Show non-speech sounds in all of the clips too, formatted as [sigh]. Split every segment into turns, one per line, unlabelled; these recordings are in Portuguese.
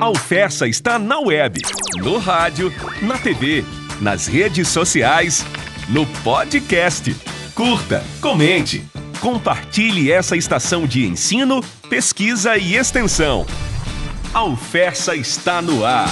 A Alfessa está na web, no rádio, na TV, nas redes sociais, no podcast. Curta, comente, compartilhe essa estação de ensino, pesquisa e extensão. A Alfessa está no ar.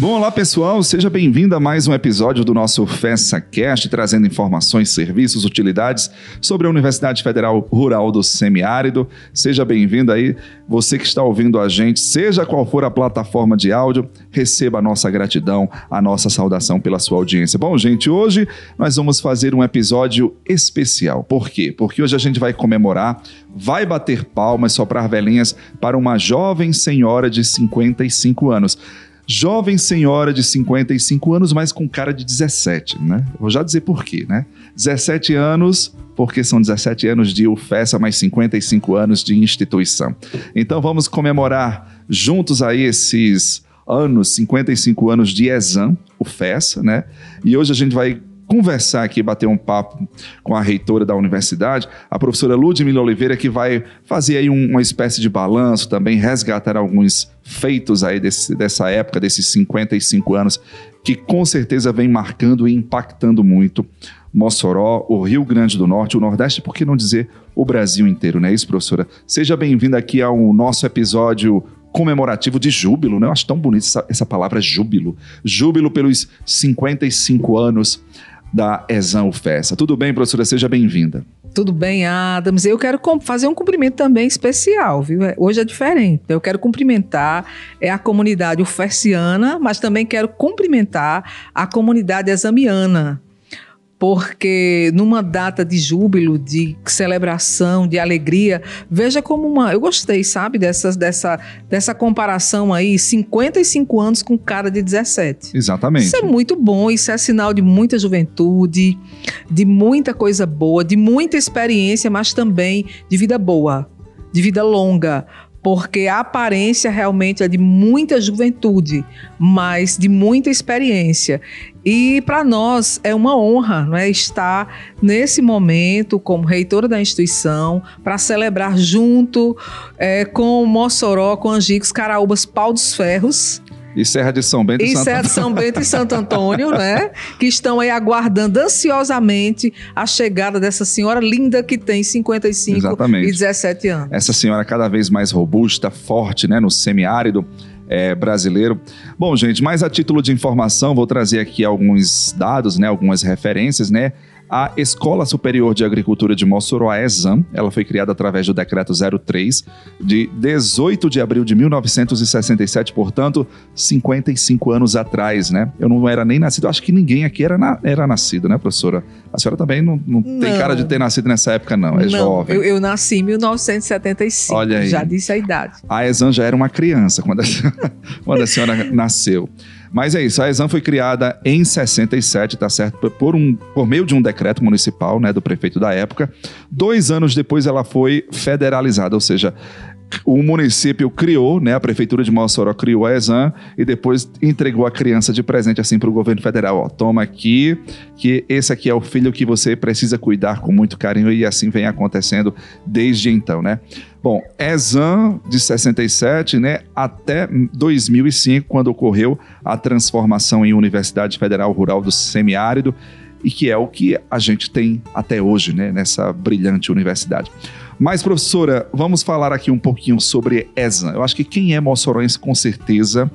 Bom, olá pessoal, seja bem-vindo a mais um episódio do nosso FessaCast, trazendo informações, serviços, utilidades sobre a Universidade Federal Rural do Semiárido. Seja bem-vindo aí, você que está ouvindo a gente, seja qual for a plataforma de áudio, receba a nossa gratidão, a nossa saudação pela sua audiência. Bom, gente, hoje nós vamos fazer um episódio especial. Por quê? Porque hoje a gente vai comemorar, vai bater palmas, soprar velhinhas para uma jovem senhora de 55 anos jovem senhora de 55 anos, mas com cara de 17, né? Vou já dizer por quê, né? 17 anos, porque são 17 anos de UFESA, mais 55 anos de instituição. Então vamos comemorar juntos aí esses anos, 55 anos de ESAM, UFESA, né? E hoje a gente vai conversar aqui, bater um papo com a reitora da universidade, a professora Ludmila Oliveira, que vai fazer aí uma espécie de balanço, também resgatar alguns feitos aí desse, dessa época, desses 55 anos, que com certeza vem marcando e impactando muito Mossoró, o Rio Grande do Norte, o Nordeste, por que não dizer o Brasil inteiro, não é isso, professora? Seja bem-vinda aqui ao nosso episódio comemorativo de júbilo, né? Eu acho tão bonita essa, essa palavra júbilo. Júbilo pelos 55 anos da Exam Festa. Tudo bem, professora? Seja bem-vinda.
Tudo bem, Adams. Eu quero fazer um cumprimento também especial, viu? É, hoje é diferente. Eu quero cumprimentar é a comunidade uferciana, mas também quero cumprimentar a comunidade examiana porque numa data de júbilo, de celebração, de alegria, veja como uma. Eu gostei, sabe, dessa, dessa, dessa comparação aí, 55 anos com cara de 17.
Exatamente.
Isso é muito bom, isso é sinal de muita juventude, de muita coisa boa, de muita experiência, mas também de vida boa, de vida longa porque a aparência realmente é de muita juventude, mas de muita experiência. E para nós é uma honra não é, estar nesse momento como reitora da instituição para celebrar junto é, com Mossoró, com Angicos, Caraúbas, Pau dos Ferros,
e Serra de São Bento e,
e
Santo
Serra de São Bento e Santo Antônio, [laughs] né? Que estão aí aguardando ansiosamente a chegada dessa senhora linda que tem 55 Exatamente. e 17 anos.
Essa senhora cada vez mais robusta, forte, né? No semiárido. É, brasileiro. Bom, gente, mais a título de informação, vou trazer aqui alguns dados, né, algumas referências, né? A Escola Superior de Agricultura de Mossoró, a ESAM, ela foi criada através do Decreto 03 de 18 de abril de 1967, portanto, 55 anos atrás, né? Eu não era nem nascido, acho que ninguém aqui era, na, era nascido, né, professora? A senhora também não, não, não, tem cara de ter nascido nessa época, não, é não, jovem.
Eu, eu nasci em 1975, Olha aí. já disse a idade.
A ESAM já era uma criança quando a, [laughs] quando a senhora nasceu. Mas é isso, a Exam foi criada em 67, tá certo? Por, um, por meio de um decreto municipal, né, do prefeito da época. Dois anos depois ela foi federalizada, ou seja, o município criou, né, a prefeitura de Mossoró criou a Exam e depois entregou a criança de presente assim para o governo federal. Ó, toma aqui, que esse aqui é o filho que você precisa cuidar com muito carinho e assim vem acontecendo desde então, né? Bom, Exam de 67, né, até 2005, quando ocorreu a transformação em Universidade Federal Rural do Semiárido e que é o que a gente tem até hoje, né, nessa brilhante universidade. Mas, professora, vamos falar aqui um pouquinho sobre Exam. Eu acho que quem é moçoroense, com certeza,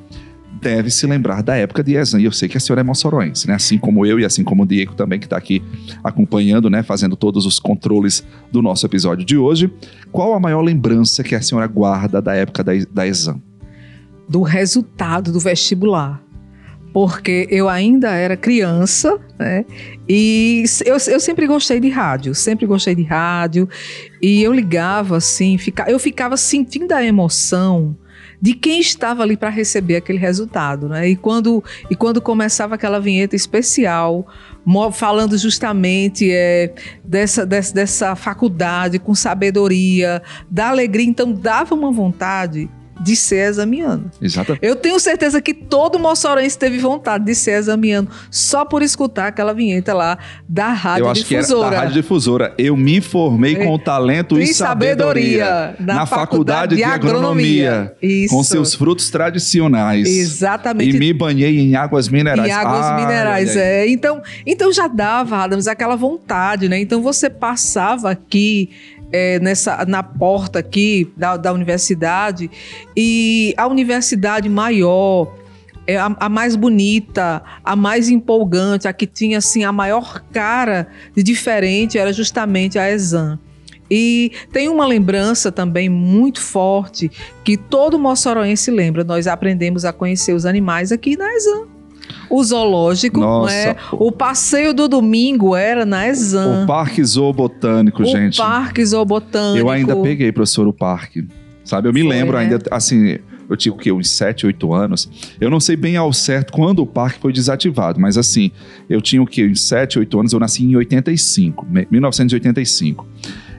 deve se lembrar da época de Exam. E eu sei que a senhora é moçoroense, né? Assim como eu e assim como o Diego também, que está aqui acompanhando, né? Fazendo todos os controles do nosso episódio de hoje. Qual a maior lembrança que a senhora guarda da época da, da Exam?
Do resultado do vestibular porque eu ainda era criança, né? E eu, eu sempre gostei de rádio, sempre gostei de rádio. E eu ligava assim, fica, eu ficava sentindo a emoção de quem estava ali para receber aquele resultado, né? E quando, e quando começava aquela vinheta especial, falando justamente é, dessa, dessa, dessa faculdade com sabedoria, da alegria, então dava uma vontade de ser examiano.
Exato.
Eu tenho certeza que todo moçorense teve vontade de ser examiano só por escutar aquela vinheta lá da rádio
Eu acho que era
difusora.
da Rádio Difusora. Eu me formei
É.
com talento e,
E
sabedoria, na, Faculdade de, Agronomia,
Isso.
com seus frutos tradicionais.
Exatamente.
E me banhei em águas minerais.
Em águas
Ah,
minerais,
aí.
é. Então, então já dava, Adams, aquela vontade, né? Então você passava aqui é, nessa, na porta aqui da, da universidade e a universidade maior, é a, a mais bonita, a mais empolgante, a que tinha assim a maior cara de diferente era justamente a Exam. E tem uma lembrança também muito forte que todo moçoroense lembra. Nós aprendemos a conhecer os animais aqui na Exam. O zoológico, não
Nossa,
é? O passeio do domingo era na Exam.
O Parque Zoobotânico,
O
gente.
parque zoobotânico.
Eu ainda peguei, professor, o parque. Sabe, eu me
Foi,
lembro
né?
ainda, assim, eu tinha o quê? Uns 7, 8 anos. Eu não sei bem ao certo quando o parque foi desativado, mas assim, eu tinha o quê? Uns 7, 8 anos, eu nasci em 85, me- 1985.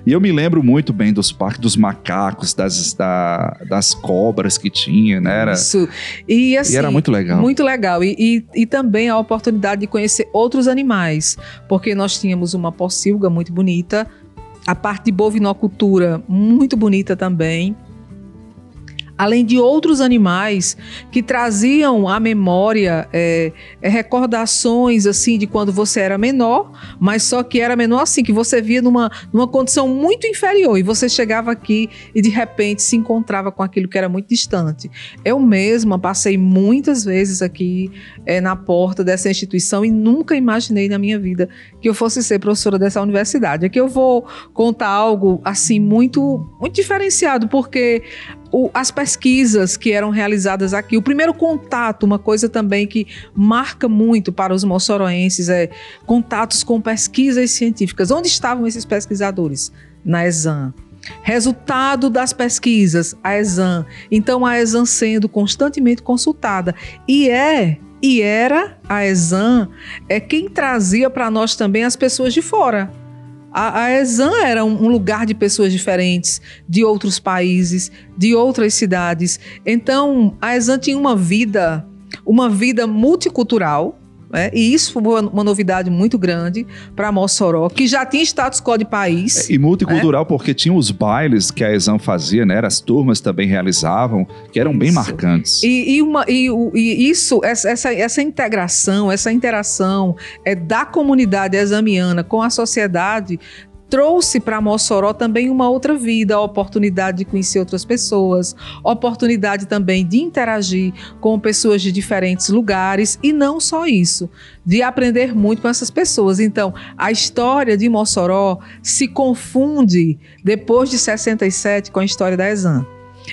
E eu me lembro muito bem dos parques, dos macacos, das, da- das cobras que tinha, né? Era,
Isso. E assim.
e era muito legal.
Muito legal. E, e, e também a oportunidade de conhecer outros animais. Porque nós tínhamos uma pocilga muito bonita, a parte de bovinocultura muito bonita também. Além de outros animais que traziam à memória é, é, recordações assim de quando você era menor, mas só que era menor assim, que você via numa, numa condição muito inferior e você chegava aqui e de repente se encontrava com aquilo que era muito distante. Eu mesma passei muitas vezes aqui é, na porta dessa instituição e nunca imaginei na minha vida que eu fosse ser professora dessa universidade. Aqui eu vou contar algo assim muito, muito diferenciado, porque o- as pesquisas que eram realizadas aqui, o primeiro contato, uma coisa também que marca muito para os moçoroenses é contatos com pesquisas científicas. Onde estavam esses pesquisadores? Na Exam. Resultado das pesquisas, a Exam. Então a Exam sendo constantemente consultada. E é e era a Exam é quem trazia para nós também as pessoas de fora. A, a Exam era um, um lugar de pessoas diferentes, de outros países, de outras cidades. Então, a Exam tinha uma vida, uma vida multicultural, né? e isso foi uma, novidade muito grande para Mossoró, que já tinha status quo de país.
E multicultural, porque tinha os bailes que a Exam fazia, né? As turmas também realizavam, que eram bem
Isso.
marcantes.
E, e uma, e, e isso, essa, essa, essa integração, essa interação é, da comunidade examiana com a sociedade trouxe para Mossoró também uma outra vida, a oportunidade de conhecer outras pessoas, oportunidade também de interagir com pessoas de diferentes lugares e não só isso, de aprender muito com essas pessoas. Então, a história de Mossoró se confunde depois de 67 com a história da Exam.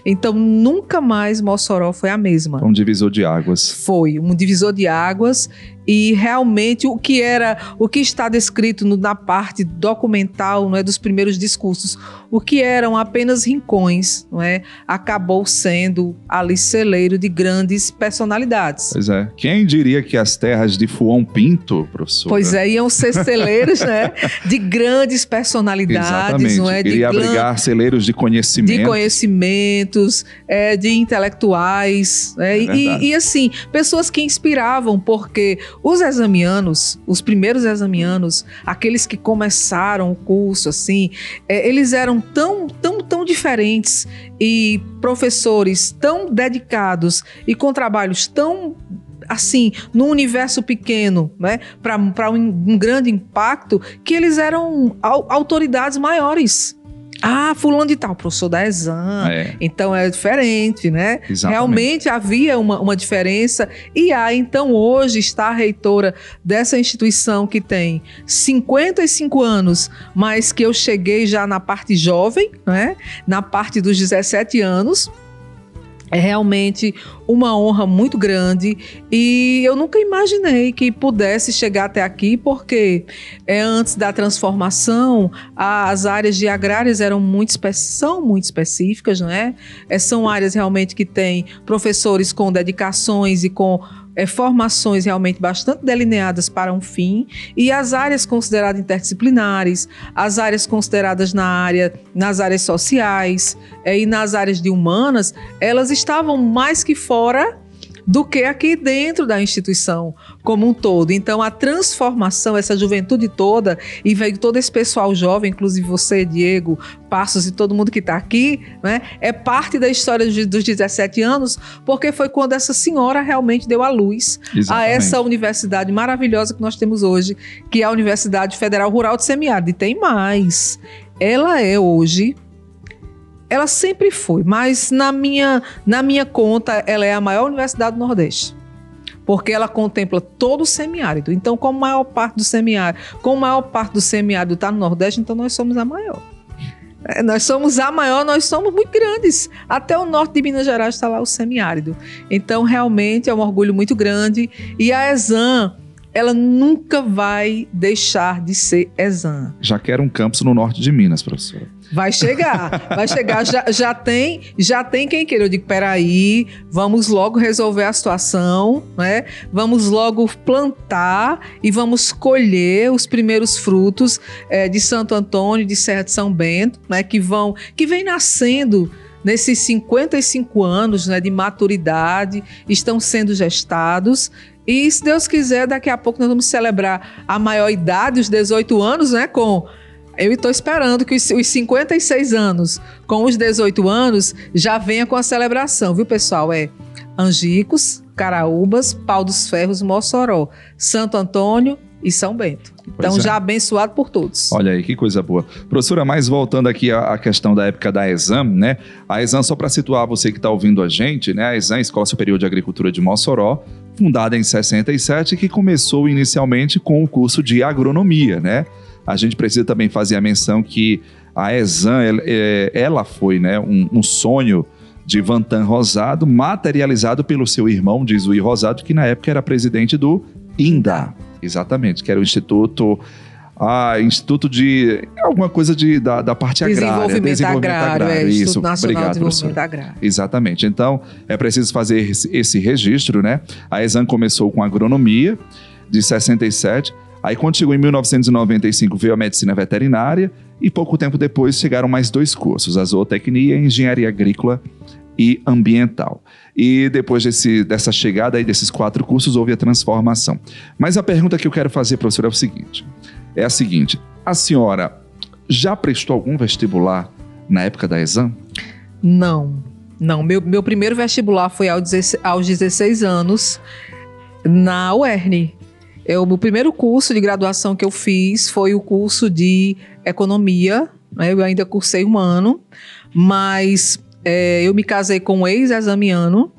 Então, nunca mais Mossoró foi a mesma.
Um divisor de águas.
Foi um divisor de águas e realmente o que era, o que está descrito no- na parte documental, não é, dos primeiros discursos, o que eram apenas rincões, não é, acabou sendo ali celeiro de grandes personalidades.
Pois é. Quem diria que as terras de Fuão Pinto, professor?
Pois é, iam ser celeiros, né, de grandes personalidades,
Exatamente.
não é, de
Iria abrigar celeiros de conhecimento.
de conhecimentos, é, de intelectuais, né?
É verdade.
e, e, assim, pessoas que inspiravam, porque os examianos, os primeiros examianos, aqueles que começaram o curso, assim, é, eles eram tão, tão, tão diferentes e professores tão dedicados e com trabalhos tão assim, num universo pequeno, né, para um, um grande impacto, que eles eram au- autoridades maiores. Ah, fulano de tal, professor da Exam.
É,
Então é diferente, né?
exatamente.
Realmente havia uma, uma diferença. E há, então, hoje está a reitora dessa instituição que tem 55 anos, mas que eu cheguei já na parte jovem, né? Na parte dos 17 anos. É realmente uma honra muito grande e eu nunca imaginei que pudesse chegar até aqui, porque é, antes da transformação as áreas de agrárias eram muito são muito específicas, não é? É, são áreas realmente que têm professores com dedicações e com é, formações realmente bastante delineadas para um fim e as áreas consideradas interdisciplinares, as áreas consideradas na área, nas áreas sociais é, e nas áreas de humanas, elas estavam mais que fora do que aqui dentro da instituição como um todo. Então, a transformação, essa juventude toda, e veio todo esse pessoal jovem, inclusive você, Diego, Passos e todo mundo que está aqui, né, é parte da história dos 17 anos, porque foi quando essa senhora realmente deu a luz Exatamente. a essa universidade maravilhosa que nós temos hoje, que é a Universidade Federal Rural de Semiárido. E tem mais. Ela é hoje ela sempre foi, mas na minha, na minha conta, ela é a maior universidade do Nordeste. Porque ela contempla todo o semiárido. Então, como maior parte do semiárido, como maior parte do semiárido está no Nordeste, então nós somos a maior. É, nós somos a maior, nós somos muito grandes. Até o norte de Minas Gerais está lá o semiárido. Então, realmente é um orgulho muito grande. E a Exam, ela nunca vai deixar de ser Exam.
Já quero um campus no norte de Minas, professora.
Vai chegar, vai chegar. Já, já, tem, já tem quem queira. Eu digo, peraí, vamos logo resolver a situação, né? Vamos logo plantar e vamos colher os primeiros frutos é, de Santo Antônio, de Serra de São Bento, né? Que vão, que vem nascendo nesses 55 anos né, de maturidade, estão sendo gestados. E se Deus quiser, daqui a pouco nós vamos celebrar a maior idade, os 18 anos, né? Com eu estou esperando que os, 56 anos com os 18 anos já venha com a celebração, viu, pessoal? É Angicos, Caraúbas, Pau dos Ferros, Mossoró, Santo Antônio e São Bento. Então, é. já abençoado por todos.
Olha aí, que coisa boa. Professora, mais voltando aqui à, questão da época da ESAM, né? A ESAM, só para situar você que está ouvindo a gente, né? A ESAM, Escola Superior de Agricultura de Mossoró, fundada em 67, que começou inicialmente com o curso de agronomia, né? A gente precisa também fazer a menção que a Exam, é, ela foi né, um, um sonho de Vantan Rosado, materializado pelo seu irmão, Dizui Rosado, que na época era presidente do INDA, exatamente, que era o Instituto ah, Instituto de alguma coisa de, da, da parte agrária,
desenvolvimento agrário, agrário. É, isso, Instituto Nacional obrigado, de Desenvolvimento Agrário.
Exatamente. Então, é preciso fazer esse, registro, né? A Exam começou com agronomia de 67 Aí, quando chegou em 1995, veio a medicina veterinária e pouco tempo depois chegaram mais dois cursos: a zootecnia, engenharia agrícola e ambiental. E depois desse, dessa chegada aí desses quatro cursos, houve a transformação. Mas a pergunta que eu quero fazer, professor, é o seguinte: é a seguinte: a senhora já prestou algum vestibular na época da exam?
Não, não. Meu, meu primeiro vestibular foi aos 16 anos na UERN, eu, o primeiro curso de graduação que eu fiz foi o curso de economia. Né? Eu ainda cursei um ano, mas é, eu me casei com um ex-examiano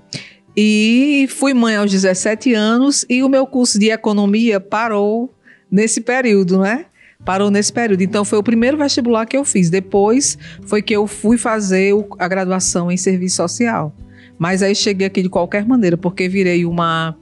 e fui mãe aos 17 anos e o meu curso de economia parou nesse período, né? Parou nesse período. Então foi o primeiro vestibular que eu fiz. Depois foi que eu fui fazer a graduação em serviço social. Mas aí cheguei aqui de qualquer maneira, porque virei uma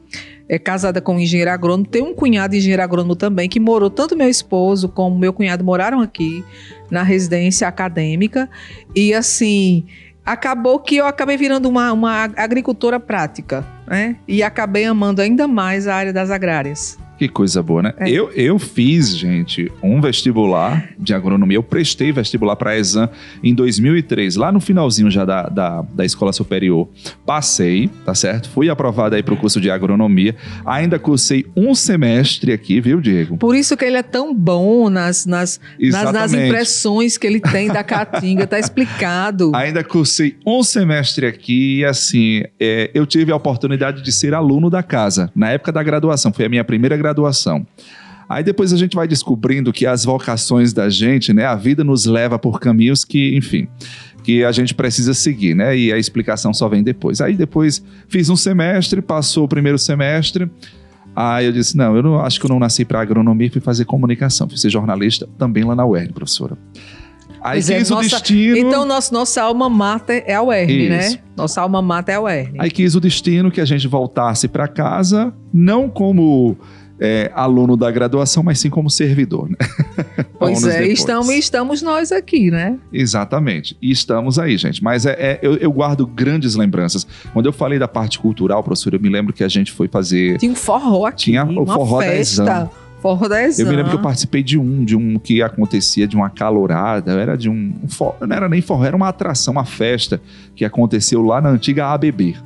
é casada com um engenheiro agrônomo, tem um cunhado engenheiro agrônomo também, que morou, tanto meu esposo como meu cunhado moraram aqui na residência acadêmica. E assim, acabou que eu acabei virando uma, uma agricultora prática, né? E acabei amando ainda mais a área das agrárias.
Que coisa boa, né? É. Eu, eu fiz, gente, um vestibular de agronomia. Eu prestei vestibular para a Exam em 2003, lá no finalzinho já da, da, da escola superior. Passei, tá certo? Fui aprovado aí para o curso de agronomia. Ainda cursei um semestre aqui, viu, Diego?
Por isso que ele é tão bom nas, nas, nas, nas impressões que ele tem da Caatinga, tá explicado. [laughs]
Ainda cursei um semestre aqui e, assim, é, eu tive a oportunidade de ser aluno da casa. Na época da graduação, foi a minha primeira graduação graduação. Aí depois a gente vai descobrindo que as vocações da gente, né, a vida nos leva por caminhos que, enfim, que a gente precisa seguir, né? E a explicação só vem depois. Aí depois fiz um semestre, passou o primeiro semestre. Aí eu disse: não, eu não, acho que eu não nasci para agronomia, fui fazer comunicação, fui ser jornalista também lá na UERN, professora.
Aí pois quis é, o nossa, destino. Então, nosso, nossa alma mater é a UERN, né? Nossa alma mater é a UERN.
Aí quis o destino que a gente voltasse para casa, não como é, aluno da graduação, mas sim como servidor. Né? [laughs]
Pois é, estamos, estamos nós aqui, né?
Exatamente. E estamos aí, gente. Mas é, é eu, eu, guardo grandes lembranças. Quando eu falei da parte cultural, professor, eu me lembro que a gente foi fazer.
Tinha um forró aqui.
Tinha o forró festa. da.
Forró da Exam.
Eu me lembro que eu participei de um, de um que acontecia de uma calorada, era de um, um forró, não era nem forró, era uma atração, uma festa que aconteceu lá na antiga ABB.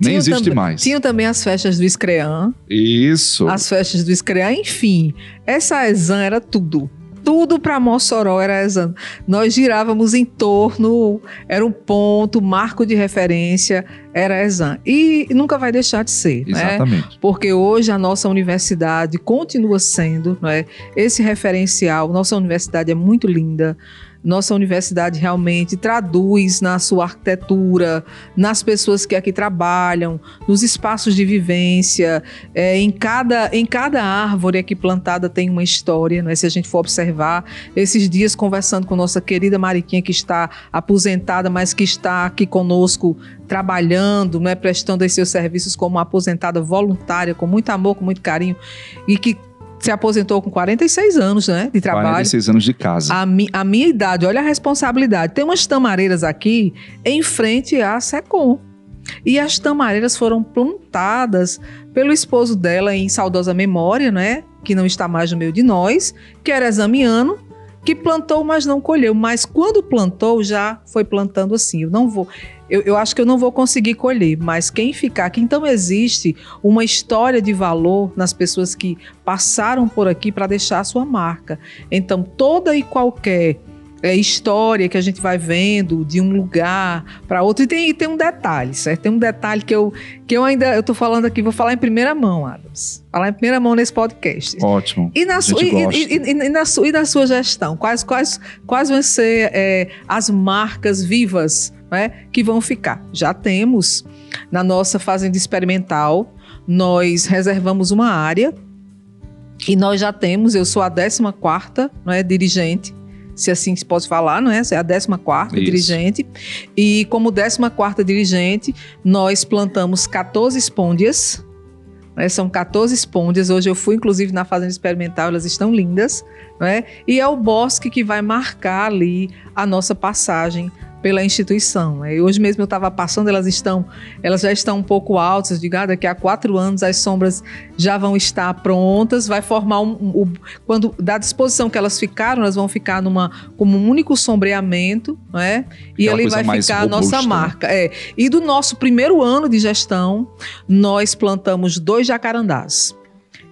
Nem existe mais.
Tinham também as festas do Escrean.
Isso.
As festas do Escrean, enfim. Essa Exam era tudo tudo para Mossoró era Exam. Nós girávamos em torno, era um ponto, marco de referência, era Exam. E nunca vai deixar de ser,
né? Exatamente.
Né? Porque hoje a nossa universidade continua sendo, não é? Esse referencial, nossa universidade é muito linda nossa universidade realmente traduz na sua arquitetura, nas pessoas que aqui trabalham, nos espaços de vivência. É, em, cada, em cada árvore aqui plantada tem uma história, né? se a gente for observar. Esses dias, conversando com nossa querida Mariquinha, que está aposentada, mas que está aqui conosco trabalhando, né, prestando seus serviços como aposentada voluntária, com muito amor, com muito carinho, e que se aposentou com 46 anos, né, de trabalho.
46 anos de casa.
A, mi, a minha idade, olha a responsabilidade. Tem umas tamareiras aqui em frente à Secom. E as tamareiras foram plantadas pelo esposo dela em saudosa memória, né? Que não está mais no meio de nós, que era examiano, que plantou, mas não colheu. Mas quando plantou, já foi plantando assim. Eu não vou eu, eu acho que eu não vou conseguir colher, mas quem ficar aqui, então existe uma história de valor nas pessoas que passaram por aqui para deixar a sua marca. Então, toda e qualquer é, história que a gente vai vendo de um lugar para outro. E tem, e tem um detalhe, certo? Tem um detalhe que eu, que eu ainda eu tô falando aqui, vou falar em primeira mão, Adams. Falar em primeira mão nesse podcast.
Ótimo.
E na, sua, e, e, e, na, sua, e na sua gestão, quais, quais, quais vão ser é, as marcas vivas né, que vão ficar. Já temos na nossa fazenda experimental, nós reservamos uma área e nós já temos, eu sou a 14 é dirigente, se assim se pode falar, não é? É a 14 dirigente. E como 14 dirigente, nós plantamos 14 espôndias. Né? São 14 espôndias. Hoje eu fui, inclusive, na fazenda experimental, elas estão lindas. Né? E é o bosque que vai marcar ali a nossa passagem pela instituição. E hoje mesmo eu estava passando, elas estão, elas já estão um pouco altas. Digo, ah, daqui a quatro anos as sombras já vão estar prontas. Vai formar um, um, um, quando da disposição que elas ficaram, elas vão ficar numa como um único sombreamento, né? E ali vai ficar a nossa né? marca. É. E do nosso primeiro ano de gestão, nós plantamos dois jacarandás.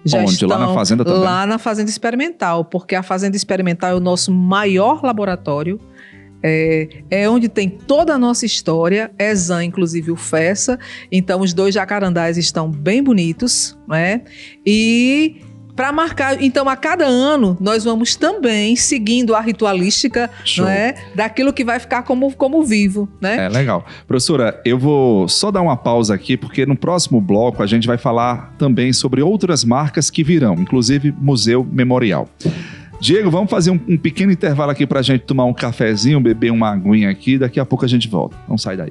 Já Onde? Estão lá na fazenda também?
Lá na fazenda experimental, porque a fazenda experimental é o nosso maior laboratório é, é, onde tem toda a nossa história, Exam, inclusive o Fessa. Então, os dois jacarandás estão bem bonitos, né? E para marcar, então a cada ano nós vamos também seguindo a ritualística, né, daquilo que vai ficar como, como vivo, né?
É legal. Professora, eu vou só dar uma pausa aqui porque no próximo bloco a gente vai falar também sobre outras marcas que virão, inclusive Museu Memorial. Diego, vamos fazer um, um pequeno intervalo aqui para a gente tomar um cafezinho, beber uma aguinha aqui. Daqui a pouco a gente volta. Não sai daí.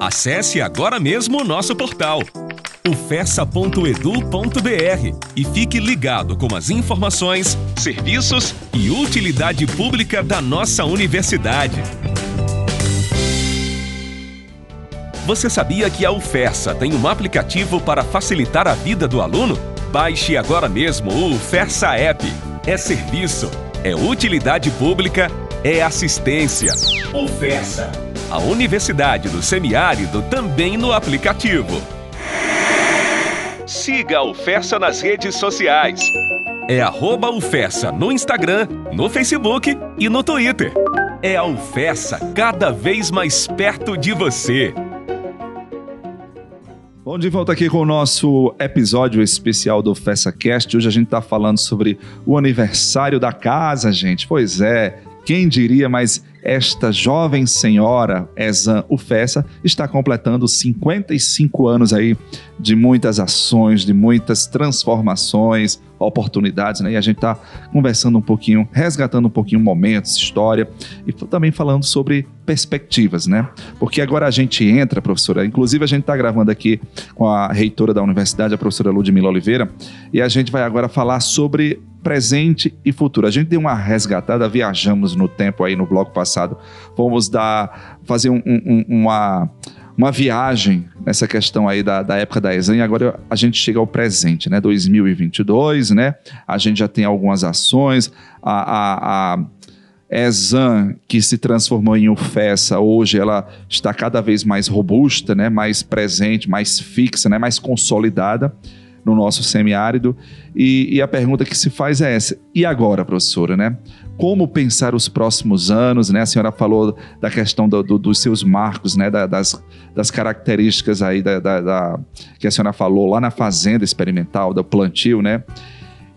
Acesse agora mesmo o nosso portal ufessa.edu.br e fique ligado com as informações, serviços e utilidade pública da nossa universidade. Você sabia que a UFESA tem um aplicativo para facilitar a vida do aluno? Baixe agora mesmo o UFESA App é serviço, é utilidade pública, é assistência. Oferta. A Universidade do Semiárido também no aplicativo. Siga a UFESA nas redes sociais. É arroba UFESA no Instagram, no Facebook e no Twitter. É a UFESA cada vez mais perto de você.
Bom, de volta aqui com o nosso episódio especial do FessaCast. Hoje a gente está falando sobre o aniversário da casa, gente. Pois é, quem diria, mas esta jovem senhora, Ezan Ufessa, está completando 55 anos aí de muitas ações, de muitas transformações, oportunidades, né? E a gente está conversando um pouquinho, resgatando um pouquinho momentos, história e também falando sobre perspectivas, né? Porque agora a gente entra, professora, inclusive a gente está gravando aqui com a reitora da universidade, a professora Ludmila Oliveira, e a gente vai agora falar sobre presente e futuro. A gente deu uma resgatada, viajamos no tempo aí no bloco passado, fomos dar, fazer um, um, uma uma viagem nessa questão aí da, da época da e agora a gente chega ao presente, né? 2022, né? A gente já tem algumas ações, a, a, a ESAN, que se transformou em UFESA, hoje ela está cada vez mais robusta, né? mais presente, mais fixa, né? mais consolidada no nosso semiárido. E, e a pergunta que se faz é essa: e agora, professora, né? Como pensar os próximos anos, né? A senhora falou da questão do, do, dos seus marcos, né? Da, das, das características aí da, da, que a senhora falou lá na fazenda experimental, do plantio, né?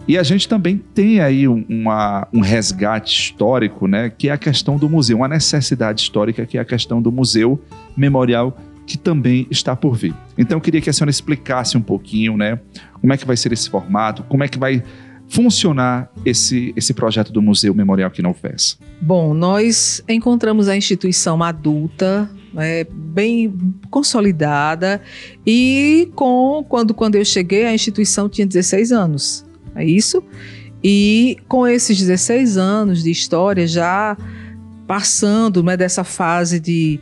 E a gente também tem aí uma, um resgate histórico, né? Que é a questão do museu, uma necessidade histórica que é a questão do museu memorial que também está por vir. Então eu queria que a senhora explicasse um pouquinho, né? Como é que vai ser esse formato, como é que vai funcionar esse, esse projeto do Museu Memorial UFES?
Bom, nós encontramos a instituição adulta, é, bem consolidada, e com quando, quando eu cheguei, a instituição tinha 16 anos. É isso? E com esses 16 anos de história, já passando né, dessa fase de,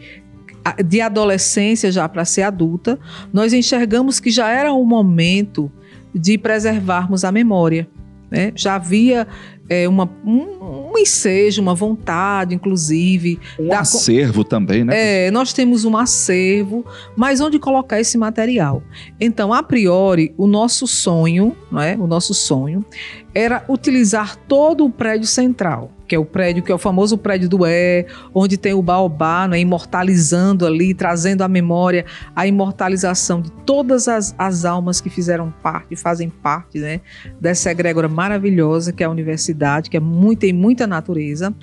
de adolescência já para ser adulta, nós enxergamos que já era o momento de preservarmos a memória. Né? Já havia é, uma, um, um ensejo, uma vontade, inclusive.
Um da, acervo também, né?
É, nós temos um acervo, mas onde colocar esse material? Então, a priori, o nosso sonho, é? o nosso sonho, era utilizar todo o prédio central que é o prédio, que é o famoso prédio do É, onde tem o baobá, né, imortalizando ali, trazendo à memória a imortalização de todas as, as almas que fizeram parte, fazem parte né, dessa egrégora maravilhosa que é a universidade, que é muito, tem muita natureza.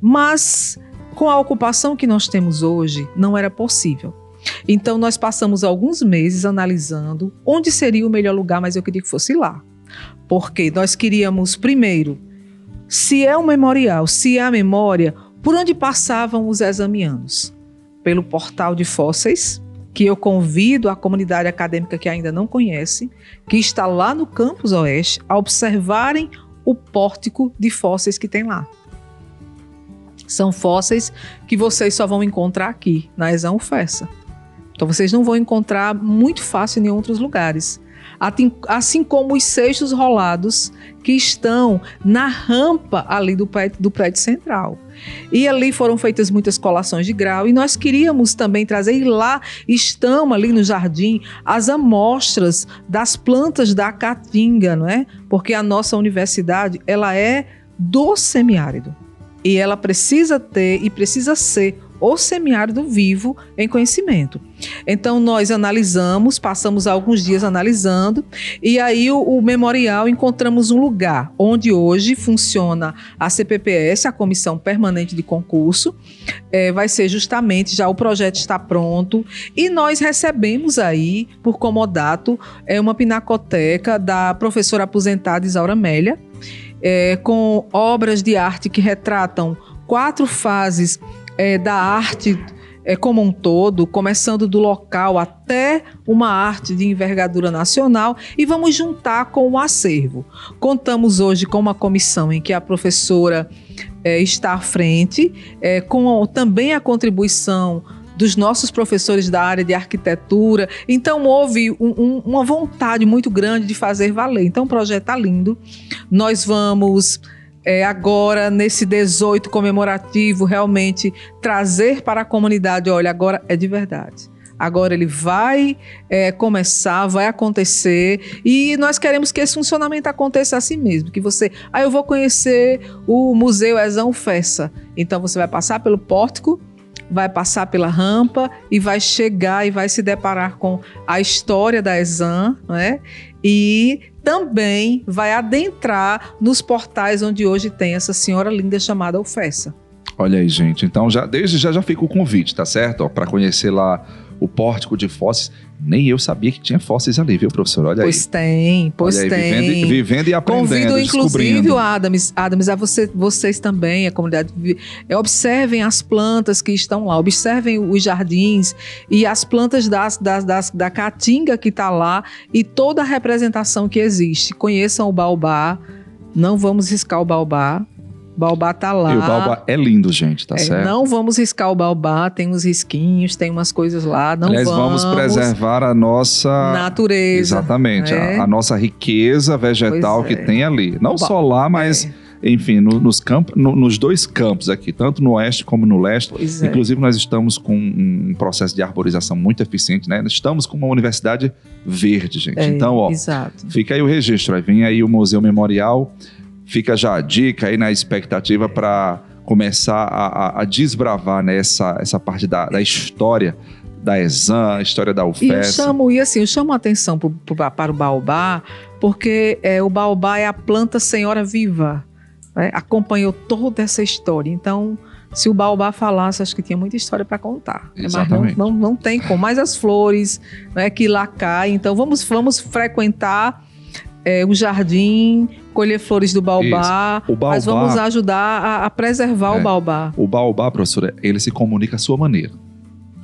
Mas com a ocupação que nós temos hoje, não era possível. Então nós passamos alguns meses analisando onde seria o melhor lugar, mas eu queria que fosse lá. Porque nós queríamos, primeiro, se é um memorial, se é a memória, por onde passavam os examianos? Pelo portal de fósseis, que eu convido a comunidade acadêmica que ainda não conhece, que está lá no campus oeste, a observarem o pórtico de fósseis que tem lá. São fósseis que vocês só vão encontrar aqui, na Exão Fessa. Então vocês não vão encontrar muito fácil em outros lugares assim como os seixos rolados que estão na rampa ali do prédio, do prédio central. E ali foram feitas muitas colações de grau e nós queríamos também trazer, e lá estão ali no jardim as amostras das plantas da caatinga, não é? Porque a nossa universidade, ela é do semiárido. E ela precisa ter e precisa ser o semiárido vivo em conhecimento. Então nós analisamos, passamos alguns dias analisando e aí o, o, memorial encontramos um lugar onde hoje funciona a CPPS, a Comissão Permanente de Concurso, é, vai ser justamente já o projeto está pronto e nós recebemos aí por comodato é uma pinacoteca da professora aposentada Isaura Amélia, é, com obras de arte que retratam quatro fases é, da arte é, como um todo, começando do local até uma arte de envergadura nacional, e vamos juntar com o acervo. Contamos hoje com uma comissão em que a professora é, está à frente, é, com também a contribuição dos nossos professores da área de arquitetura. Então houve um, um, uma vontade muito grande de fazer valer. Então o projeto está lindo. Nós vamos é, agora, nesse 18 comemorativo, realmente trazer para a comunidade: olha, agora é de verdade. Agora ele vai é, começar, vai acontecer e nós queremos que esse funcionamento aconteça assim mesmo. Que você, ah, eu vou conhecer o Museu Exão Fessa. Então você vai passar pelo pórtico, vai passar pela rampa e vai chegar e vai se deparar com a história da Exam, né? E também vai adentrar nos portais onde hoje tem essa senhora linda chamada Ofessa.
Olha aí, gente. Então, já, desde já já fica o convite, tá certo? Para conhecer lá o pórtico de fósseis. Nem eu sabia que tinha fósseis ali, viu, professor? Olha
pois
aí.
tem, pois
aí,
tem.
Vivendo, vivendo, e aprendendo,
Convido, inclusive, o Adams, Adams, a você, vocês também, a comunidade, é, observem as plantas que estão lá, observem os jardins e as plantas das, das, das- da caatinga que está lá e toda a representação que existe. Conheçam o baobá, não vamos riscar o baobá. Baobá tá lá.
E o baobá é lindo, gente, tá
É,
certo?
Não vamos riscar o baobá, tem uns risquinhos, tem umas coisas lá. Não
Aliás, vamos, preservar a nossa.
natureza.
Exatamente, a-
É.
a, nossa riqueza vegetal
Pois
que
é.
tem ali. Não
Ba-
só lá, mas,
É,
enfim, no- nos, campos, no- nos dois campos aqui, tanto no oeste como no leste.
pois é.
Inclusive, nós estamos com um processo de arborização muito eficiente, né? Estamos com uma universidade verde, gente.
É,
então, ó,
Exato.
fica aí o registro. Aí vem aí o Museu Memorial. Fica já a dica aí na expectativa para começar a, a- a desbravar né, essa, essa parte da, da história da Exam, a história da
E eu
UFES.
chamo, e assim, eu chamo a atenção pro- pro- para o baobá, porque é, o baobá é a planta senhora viva. né? Acompanhou toda essa história. Então, se o baobá falasse, acho que tinha muita história para contar. né? Mas não,
Exatamente.
não, não tem como. Mas as flores né, que lá caem. Então, vamos, vamos frequentar é, o jardim, colher flores do baobá.
Baobá,
Mas vamos ajudar a, a preservar
É.
o baobá.
o baobá, professora, ele se comunica à sua maneira.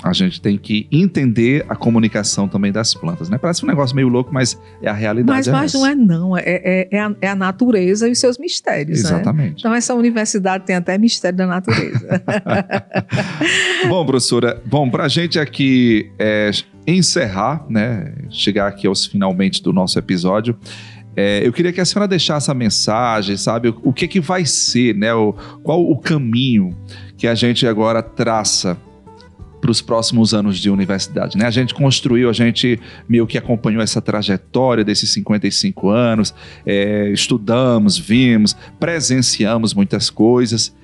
A gente tem que entender a comunicação também das plantas, né? Parece um negócio meio louco, mas é a realidade.
Mas,
é
mas não é não, é, é, é a, é a natureza e os seus mistérios. Né?
Exatamente.
Então essa universidade tem até mistério da natureza. [laughs]
Bom, professora, bom, para a gente aqui é, encerrar, né, chegar aqui aos finalmente do nosso episódio, é, eu queria que a senhora deixasse a mensagem, sabe, o, o que que vai ser, né, o, qual o caminho que a gente agora traça para os próximos anos de universidade, né? A gente construiu, a gente meio que acompanhou essa trajetória desses 55 anos, é, estudamos, vimos, presenciamos muitas coisas.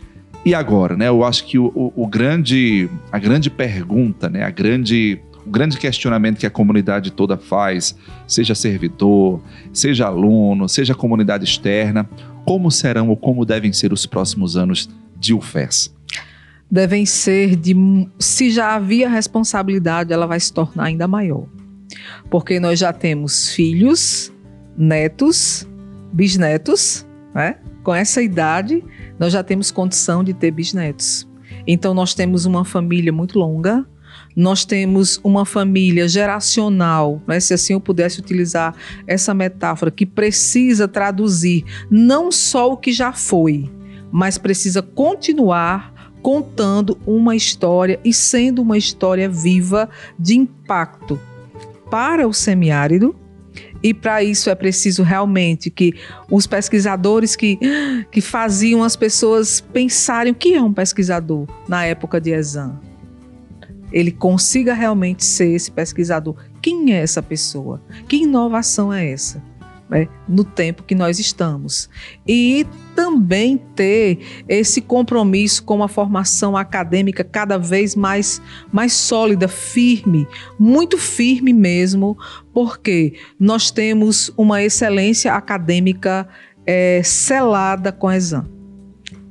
E agora, né? Eu acho que o, o- o grande, a grande pergunta, né? A grande, o grande questionamento que a comunidade toda faz, seja servidor, seja aluno, seja comunidade externa, como serão ou como devem ser os próximos anos de UFES?
Devem ser de. Se já havia responsabilidade, ela vai se tornar ainda maior. Porque nós já temos filhos, netos, bisnetos, né? Com essa idade, nós já temos condição de ter bisnetos. Então, nós temos uma família muito longa, nós temos uma família geracional, né? se assim eu pudesse utilizar essa metáfora, que precisa traduzir não só o que já foi, mas precisa continuar contando uma história e sendo uma história viva de impacto para o semiárido. E para isso é preciso realmente que os pesquisadores que, que faziam as pessoas pensarem o que é um pesquisador na época de Exam. Ele consiga realmente ser esse pesquisador. Quem é essa pessoa? Que inovação é essa? né, no tempo que nós estamos. E também ter esse compromisso com uma formação acadêmica cada vez mais, mais sólida, firme, muito firme mesmo, porque nós temos uma excelência acadêmica é, selada com a exame.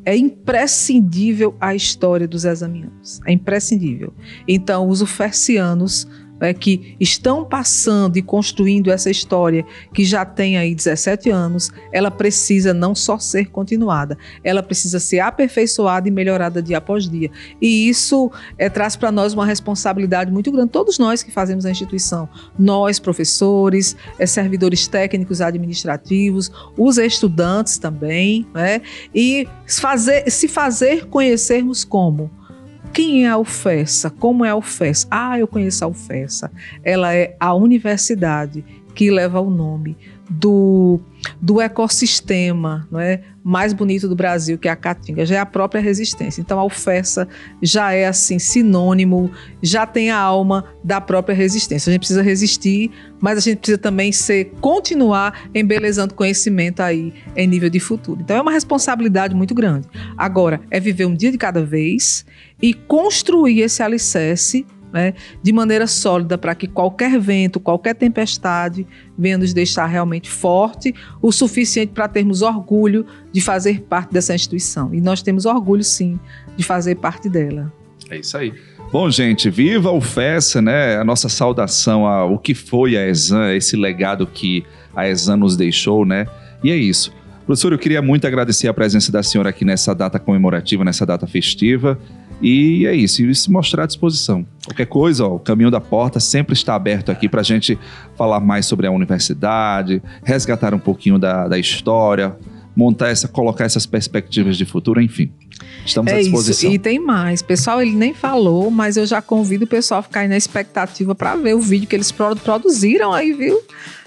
É imprescindível a história dos examianos. É imprescindível. Então, os ufercianos é, que estão passando e construindo essa história que já tem aí 17 anos, ela precisa não só ser continuada, ela precisa ser aperfeiçoada e melhorada dia após dia. E isso é, traz para nós uma responsabilidade muito grande, todos nós que fazemos a instituição, nós, professores, é, servidores técnicos administrativos, os estudantes também, né? e fazer, se fazer conhecermos como quem é a UFESA? Como é a UFESA? Ah, eu conheço a UFESA. Ela é a universidade que leva o nome do, do ecossistema não é, mais bonito do Brasil, que é a Caatinga, já é a própria resistência. Então a UFESA já é assim sinônimo, já tem a alma da própria resistência. A gente precisa resistir, mas a gente precisa também ser continuar embelezando conhecimento aí em nível de futuro. Então é uma responsabilidade muito grande. Agora é viver um dia de cada vez e construir esse alicerce né, de maneira sólida para que qualquer vento, qualquer tempestade venha nos deixar realmente forte, o suficiente para termos orgulho de fazer parte dessa instituição. E nós temos orgulho, sim, de fazer parte dela.
É isso aí. Bom, gente, viva o FESA, né? A nossa saudação ao que foi a ESAN, esse legado que a ESAN nos deixou, né? E é isso. Professor, eu queria muito agradecer a presença da senhora aqui nessa data comemorativa, nessa data festiva. E é isso, e se mostrar à disposição. Qualquer coisa, ó, o caminho da porta sempre está aberto aqui para a gente falar mais sobre a universidade, resgatar um pouquinho da, da história, montar essa, colocar essas perspectivas de futuro, enfim. Estamos
é
à disposição.
Isso. E tem mais. Pessoal, ele nem falou, mas eu já convido o pessoal a ficar aí na expectativa para ver o vídeo que eles produziram aí, viu?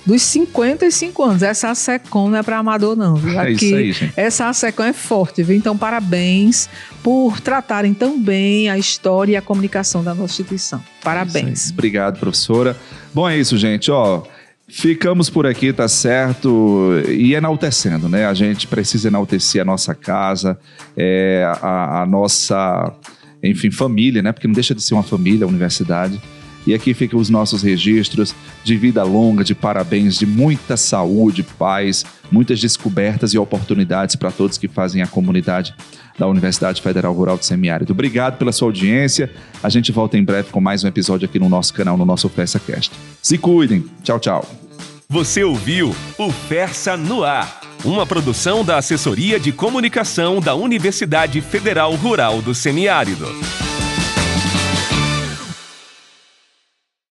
Dos 55 anos. Essa SECOM não é para amador, não. Viu?
Aqui, é isso aí, gente.
Essa SECOM é forte, viu? Então, parabéns por tratarem tão bem a história e a comunicação da nossa instituição. Parabéns.
É Obrigado, professora. Bom, é isso, gente. Ó. Ficamos por aqui, tá certo? E enaltecendo, né? A gente precisa enaltecer a nossa casa, é, a, a, nossa, enfim, família, né? Porque não deixa de ser uma família, a universidade. E aqui ficam os nossos registros de vida longa, de parabéns, de muita saúde, paz, muitas descobertas e oportunidades para todos que fazem a comunidade da Universidade Federal Rural do Semiárido. Obrigado pela sua audiência. A gente volta em breve com mais um episódio aqui no nosso canal, no nosso FersaCast. Se cuidem. Tchau, tchau.
Você ouviu o Fersa no Ar, uma produção da Assessoria de Comunicação da Universidade Federal Rural do Semiárido.